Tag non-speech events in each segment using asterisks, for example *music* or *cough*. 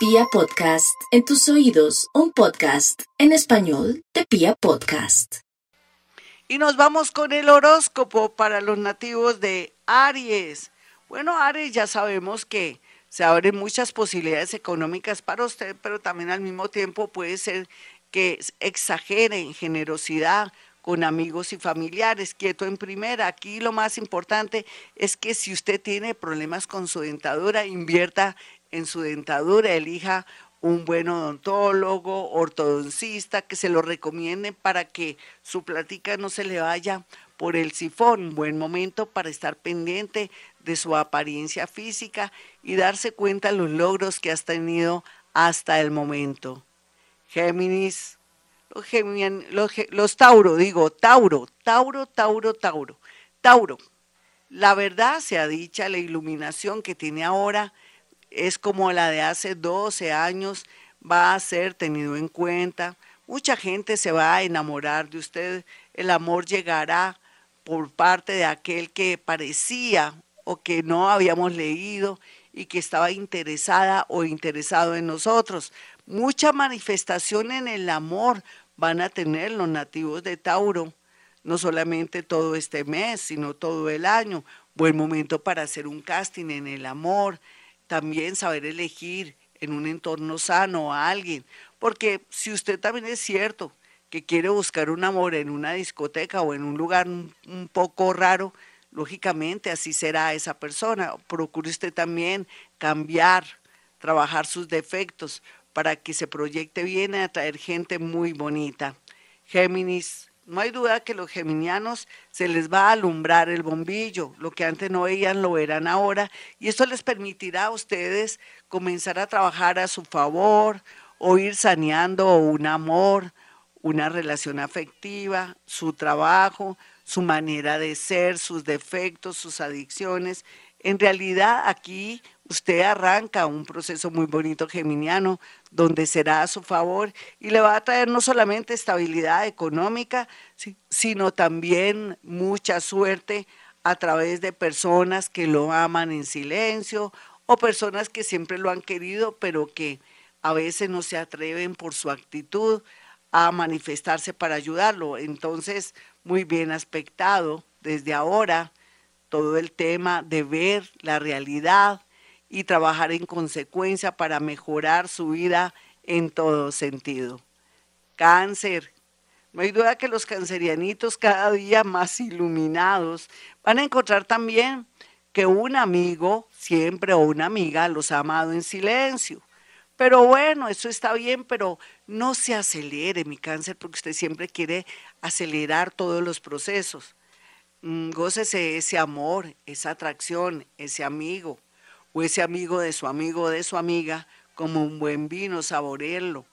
Pia Podcast, en tus oídos, un podcast en español de Pia Podcast. Y nos vamos con el horóscopo para los nativos de Aries. Bueno, Aries, ya sabemos que se abren muchas posibilidades económicas para usted, pero también al mismo tiempo puede ser que exagere en generosidad con amigos y familiares. Quieto en primera. Aquí lo más importante es que si usted tiene problemas con su dentadura, invierta en su dentadura, elija un buen odontólogo, ortodoncista, que se lo recomiende para que su platica no se le vaya por el sifón. Buen momento para estar pendiente de su apariencia física y darse cuenta de los logros que has tenido hasta el momento. Géminis, los, los Tauro, digo, Tauro, Tauro, Tauro, Tauro, Tauro. La verdad se ha dicha, la iluminación que tiene ahora es como la de hace 12 años, va a ser tenido en cuenta. Mucha gente se va a enamorar de usted, el amor llegará por parte de aquel que parecía o que no habíamos leído y que estaba interesada o interesado en nosotros. Mucha manifestación en el amor van a tener los nativos de Tauro, no solamente todo este mes, sino todo el año. Buen momento para hacer un casting en el amor, también saber elegir en un entorno sano a alguien, porque si usted también es cierto que quiere buscar un amor en una discoteca o en un lugar un, poco raro, lógicamente así será esa persona. Procure usted también cambiar, trabajar sus defectos para que se proyecte bien y atraer gente muy bonita. Géminis, no hay duda que los geminianos se les va a alumbrar el bombillo, lo que antes no veían lo verán ahora, y esto les permitirá a ustedes comenzar a trabajar a su favor o ir saneando un amor, una relación afectiva, su trabajo, su manera de ser, sus defectos, sus adicciones. En realidad aquí usted arranca un proceso muy bonito geminiano donde será a su favor y le va a traer no solamente estabilidad económica, sino también mucha suerte a través de personas que lo aman en silencio o personas que siempre lo han querido, pero que a veces no se atreven por su actitud a manifestarse para ayudarlo. Entonces, muy bien aspectado desde ahora todo el tema de ver la realidad, y trabajar en consecuencia para mejorar su vida en todo sentido. Cáncer. No hay duda que los cancerianitos cada día más iluminados van a encontrar también que un amigo siempre o una amiga los ha amado en silencio. Pero bueno, eso está bien, pero no se acelere mi cáncer porque usted siempre quiere acelerar todos los procesos. Mm, gócese ese amor, esa atracción, ese amigo o ese amigo de su amigo o de su amiga como un buen vino, saborearlo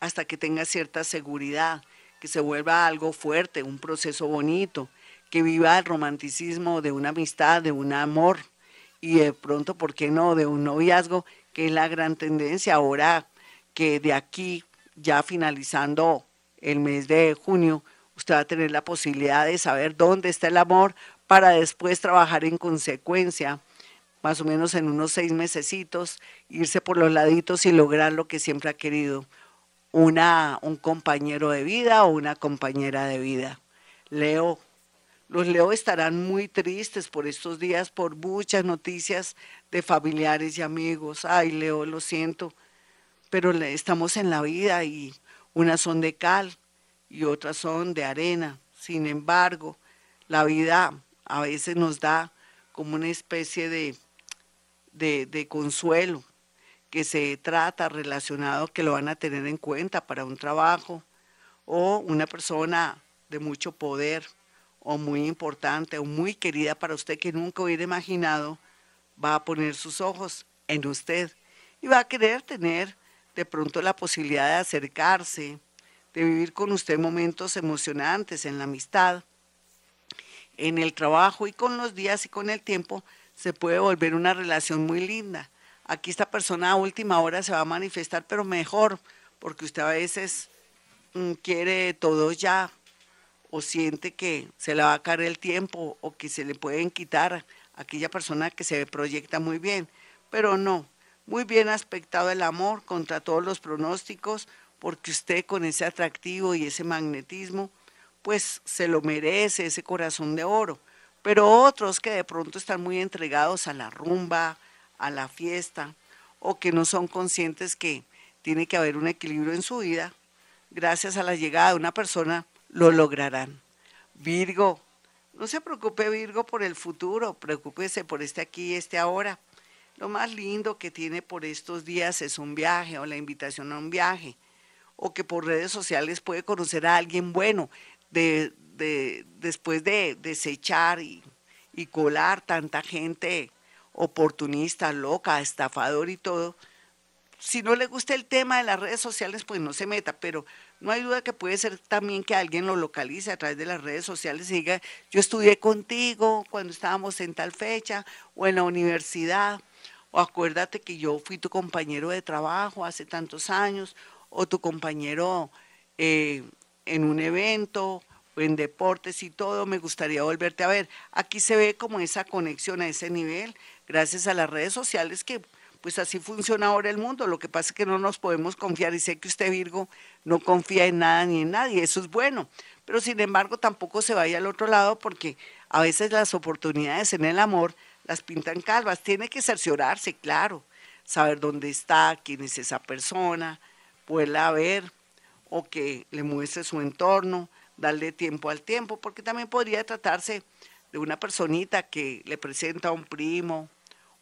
hasta que tenga cierta seguridad, que se vuelva algo fuerte, un proceso bonito, que viva el romanticismo de una amistad, de un amor y de pronto, ¿por qué no?, de un noviazgo, que es la gran tendencia ahora que de aquí, ya finalizando el mes de junio, usted va a tener la posibilidad de saber dónde está el amor para después trabajar en consecuencia más o menos en unos seis mesecitos, irse por los laditos y lograr lo que siempre ha querido, una, un compañero de vida o una compañera de vida. Leo, los Leo estarán muy tristes por estos días, por muchas noticias de familiares y amigos. Ay, Leo, lo siento, pero estamos en la vida y unas son de cal y otras son de arena. Sin embargo, la vida a veces nos da como una especie de de, consuelo que se trata relacionado que lo van a tener en cuenta para un trabajo o una persona de mucho poder o muy importante o muy querida para usted que nunca hubiera imaginado, va a poner sus ojos en usted y va a querer tener de pronto la posibilidad de acercarse, de vivir con usted momentos emocionantes en la amistad, en el trabajo y con los días y con el tiempo se puede volver una relación muy linda. Aquí esta persona a última hora se va a manifestar, pero mejor, porque usted a veces mm, quiere todo ya o siente que se le va a caer el tiempo o que se le pueden quitar a aquella persona que se proyecta muy bien, pero no, Muy bien aspectado el amor contra todos los pronósticos, porque usted con ese atractivo y ese magnetismo, pues se lo merece ese corazón de oro. Pero otros que de pronto están muy entregados a la rumba, a la fiesta, o que no son conscientes que tiene que haber un equilibrio en su vida, gracias a la llegada de una persona, lo lograrán. Virgo, no se preocupe Virgo por el futuro, preocúpese por este aquí y este ahora. Lo más lindo que tiene por estos días es un viaje o la invitación a un viaje, o que por redes sociales puede conocer a alguien bueno, de, después de desechar y, colar tanta gente oportunista, loca, estafador y todo. Si no le gusta el tema de las redes sociales, pues no se meta, pero no hay duda que puede ser también que alguien lo localice a través de las redes sociales y diga, yo estudié contigo cuando estábamos en tal fecha o en la universidad, o acuérdate que yo fui tu compañero de trabajo hace tantos años, o tu compañero eh, en un evento, en deportes y todo, me gustaría volverte a ver. Aquí se ve como esa conexión a ese nivel gracias a las redes sociales que pues así funciona ahora el mundo. Lo que pasa es que no nos podemos confiar y sé que usted Virgo no confía en nada ni en nadie, eso es bueno. Pero sin embargo tampoco se vaya al otro lado porque a veces las oportunidades en el amor las pintan calvas. Tiene que cerciorarse, claro, saber dónde está, quién es esa persona, poderla ver o que le muestre su entorno, darle tiempo al tiempo, porque también podría tratarse de una personita que le presenta a un primo,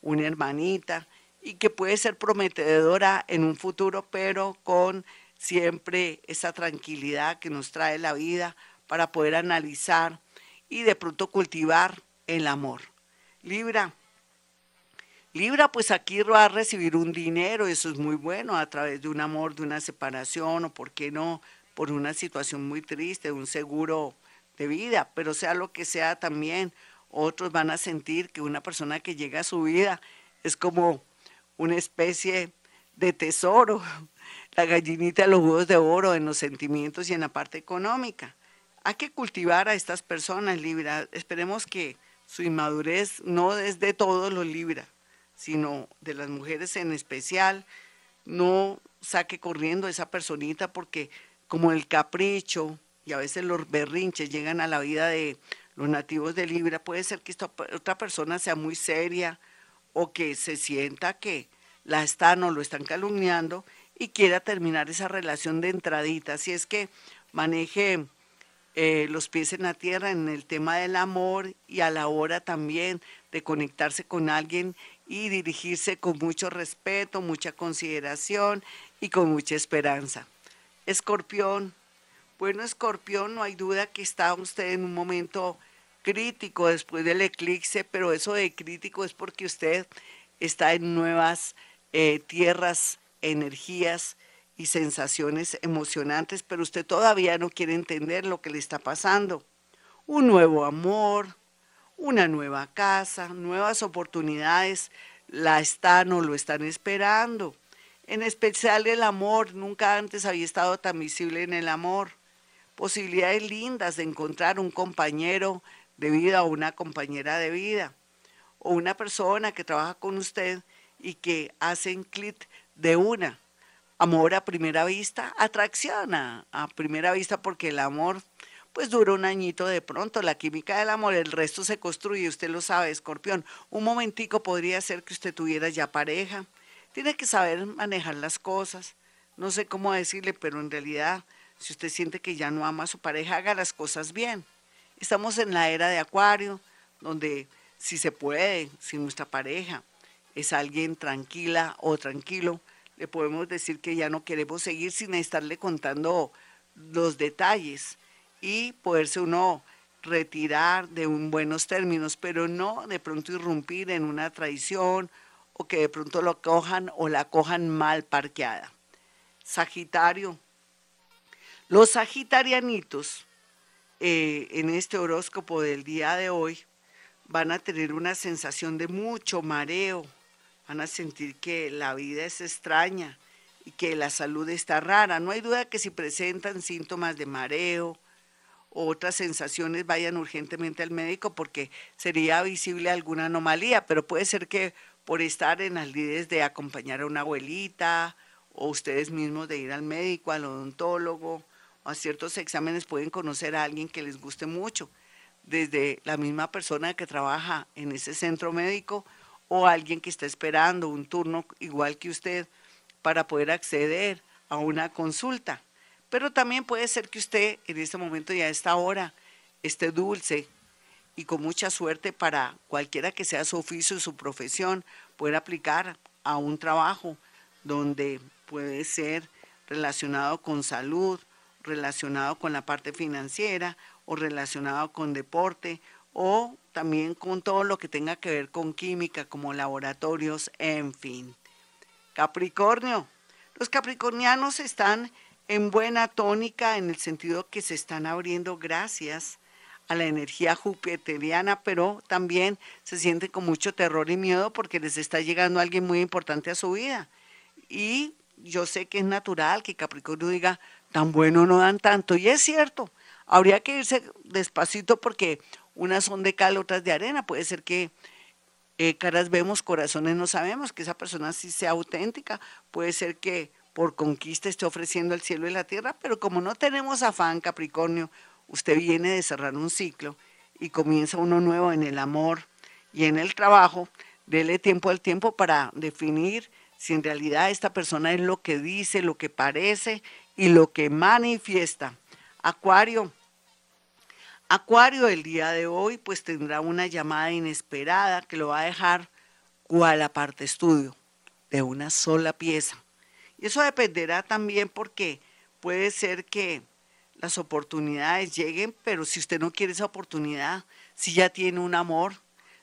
una hermanita, y que puede ser prometedora en un futuro, pero con siempre esa tranquilidad que nos trae la vida para poder analizar y de pronto cultivar el amor. Libra. Libra, pues aquí va a recibir un dinero, eso es muy bueno, a través de un amor, de una separación, o por qué no, por una situación muy triste, un seguro de vida, pero sea lo que sea también, otros van a sentir que una persona que llega a su vida es como una especie de tesoro, *laughs* la gallinita de los huevos de oro en los sentimientos y en la parte económica. Hay que cultivar a estas personas, Libra. Esperemos que su inmadurez no es de todos los Libra, sino de las mujeres en especial. No saque corriendo a esa personita porque como el capricho, y a veces los berrinches llegan a la vida de los nativos de Libra, puede ser que esta otra persona sea muy seria o que se sienta que la están o lo están calumniando y quiera terminar esa relación de entradita. Así es que maneje eh, los pies en la tierra en el tema del amor y a la hora también de conectarse con alguien y dirigirse con mucho respeto, mucha consideración y con mucha esperanza. Escorpión, bueno, Escorpión, no hay duda que está usted en un momento crítico después del eclipse, pero eso de crítico es porque usted está en nuevas eh, tierras, energías y sensaciones emocionantes, pero usted todavía no quiere entender lo que le está pasando. Un nuevo amor, una nueva casa, nuevas oportunidades, la están o lo están esperando. En especial el amor, nunca antes había estado tan visible en el amor posibilidades lindas de encontrar un compañero de vida o una compañera de vida, o una persona que trabaja con usted y que hacen clic de una. Amor a primera vista, atracción a, primera vista, porque el amor pues dura un añito de pronto, la química del amor, el resto se construye, usted lo sabe, escorpión. Un momentico podría ser que usted tuviera ya pareja. Tiene que saber manejar las cosas. No sé cómo decirle, pero en realidad si usted siente que ya no ama a su pareja, haga las cosas bien. Estamos en la era de Acuario, donde si se puede, si nuestra pareja es alguien tranquila o tranquilo, le podemos decir que ya no queremos seguir sin estarle contando los detalles y poderse uno retirar de un buenos términos, pero no de pronto irrumpir en una traición que de pronto lo cojan o la cojan mal parqueada. Sagitario, los sagitarianitos eh, en este horóscopo del día de hoy van a tener una sensación de mucho mareo, van a sentir que la vida es extraña y que la salud está rara. No hay duda que si presentan síntomas de mareo otras sensaciones vayan urgentemente al médico porque sería visible alguna anomalía, pero puede ser que por estar en las lides de acompañar a una abuelita o ustedes mismos de ir al médico, al odontólogo o a ciertos exámenes pueden conocer a alguien que les guste mucho, desde la misma persona que trabaja en ese centro médico o alguien que está esperando un turno igual que usted para poder acceder a una consulta. Pero también puede ser que usted en este momento y a esta hora esté dulce y con mucha suerte para cualquiera que sea su oficio su profesión, poder aplicar a un trabajo donde puede ser relacionado con salud, relacionado con la parte financiera o relacionado con deporte o también con todo lo que tenga que ver con química como laboratorios, en fin. Capricornio. Los capricornianos están en buena tónica en el sentido que se están abriendo gracias a la energía jupiteriana, pero también se sienten con mucho terror y miedo porque les está llegando alguien muy importante a su vida. Y yo sé que es natural que Capricornio diga, tan bueno no dan tanto. Y es cierto, habría que irse despacito porque unas son de cal, otras de arena. Puede ser que eh, caras vemos, corazones no sabemos, que esa persona sí sea auténtica. Puede ser que por conquista esté ofreciendo el cielo y la tierra, pero como no tenemos afán, Capricornio, usted viene de cerrar un ciclo y comienza uno nuevo en el amor y en el trabajo, dele tiempo al tiempo para definir si en realidad esta persona es lo que dice, lo que parece y lo que manifiesta. Acuario. Acuario el día de hoy pues tendrá una llamada inesperada que lo va a dejar cual aparte estudio de una sola pieza. Y eso dependerá también porque puede ser que las oportunidades lleguen, pero si usted no quiere esa oportunidad, si ya tiene un amor,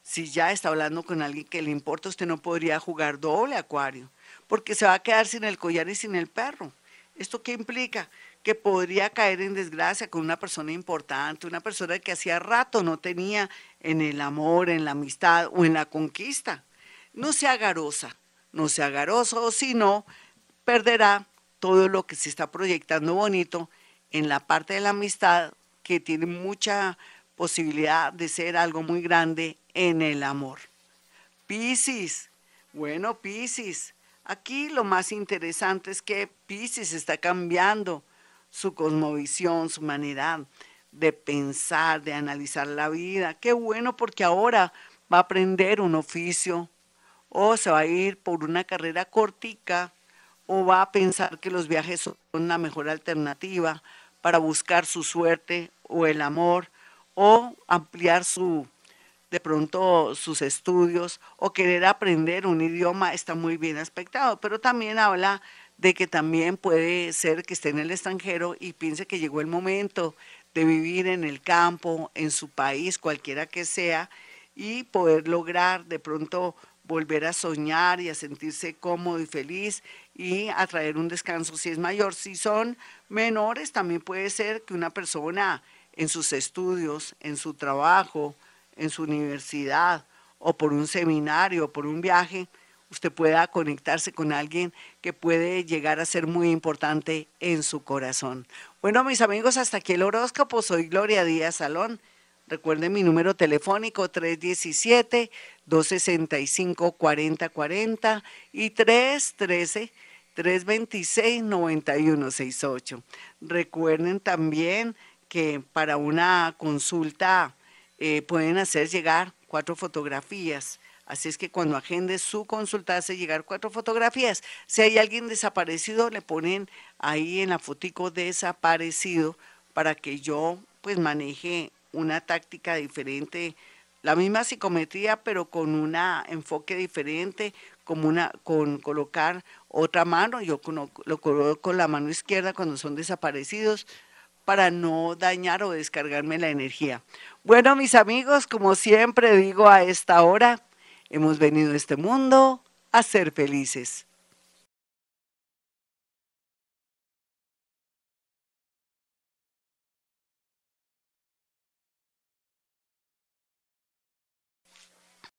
si ya está hablando con alguien que le importa, usted no podría jugar doble acuario, porque se va a quedar sin el collar y sin el perro. ¿Esto qué implica? Que podría caer en desgracia con una persona importante, una persona que hacía rato no tenía en el amor, en la amistad o en la conquista. No sea garosa, no sea garoso, sino perderá todo lo que se está proyectando bonito en la parte de la amistad que tiene mucha posibilidad de ser algo muy grande en el amor. Piscis, bueno, Piscis, aquí lo más interesante es que Piscis está cambiando su cosmovisión, su manera de pensar, de analizar la vida. Qué bueno porque ahora va a aprender un oficio o se va a ir por una carrera cortica o va a pensar que los viajes son una mejor alternativa para buscar su suerte o el amor o ampliar su de pronto sus estudios o querer aprender un idioma está muy bien aspectado, pero también habla de que también puede ser que esté en el extranjero y piense que llegó el momento de vivir en el campo, en su país, cualquiera que sea, y poder lograr de pronto volver a soñar y a sentirse cómodo y feliz y a traer un descanso si es mayor. Si son menores, también puede ser que una persona en sus estudios, en su trabajo, en su universidad o por un seminario o por un viaje, usted pueda conectarse con alguien que puede llegar a ser muy importante en su corazón. Bueno, mis amigos, hasta aquí el horóscopo. Soy Gloria Díaz Salón. Recuerden mi número telefónico 317-265-4040 y 313-326-9168. Recuerden también que para una consulta eh, pueden hacer llegar cuatro fotografías. Así es que cuando agende su consulta hace llegar cuatro fotografías. Si hay alguien desaparecido, le ponen ahí en la fotico desaparecido para que yo pues maneje una táctica diferente, la misma psicometría, pero con un enfoque diferente, como una, con colocar otra mano, yo lo coloco con la mano izquierda cuando son desaparecidos, para no dañar o descargarme la energía. Bueno, mis amigos, como siempre digo a esta hora, hemos venido a este mundo a ser felices.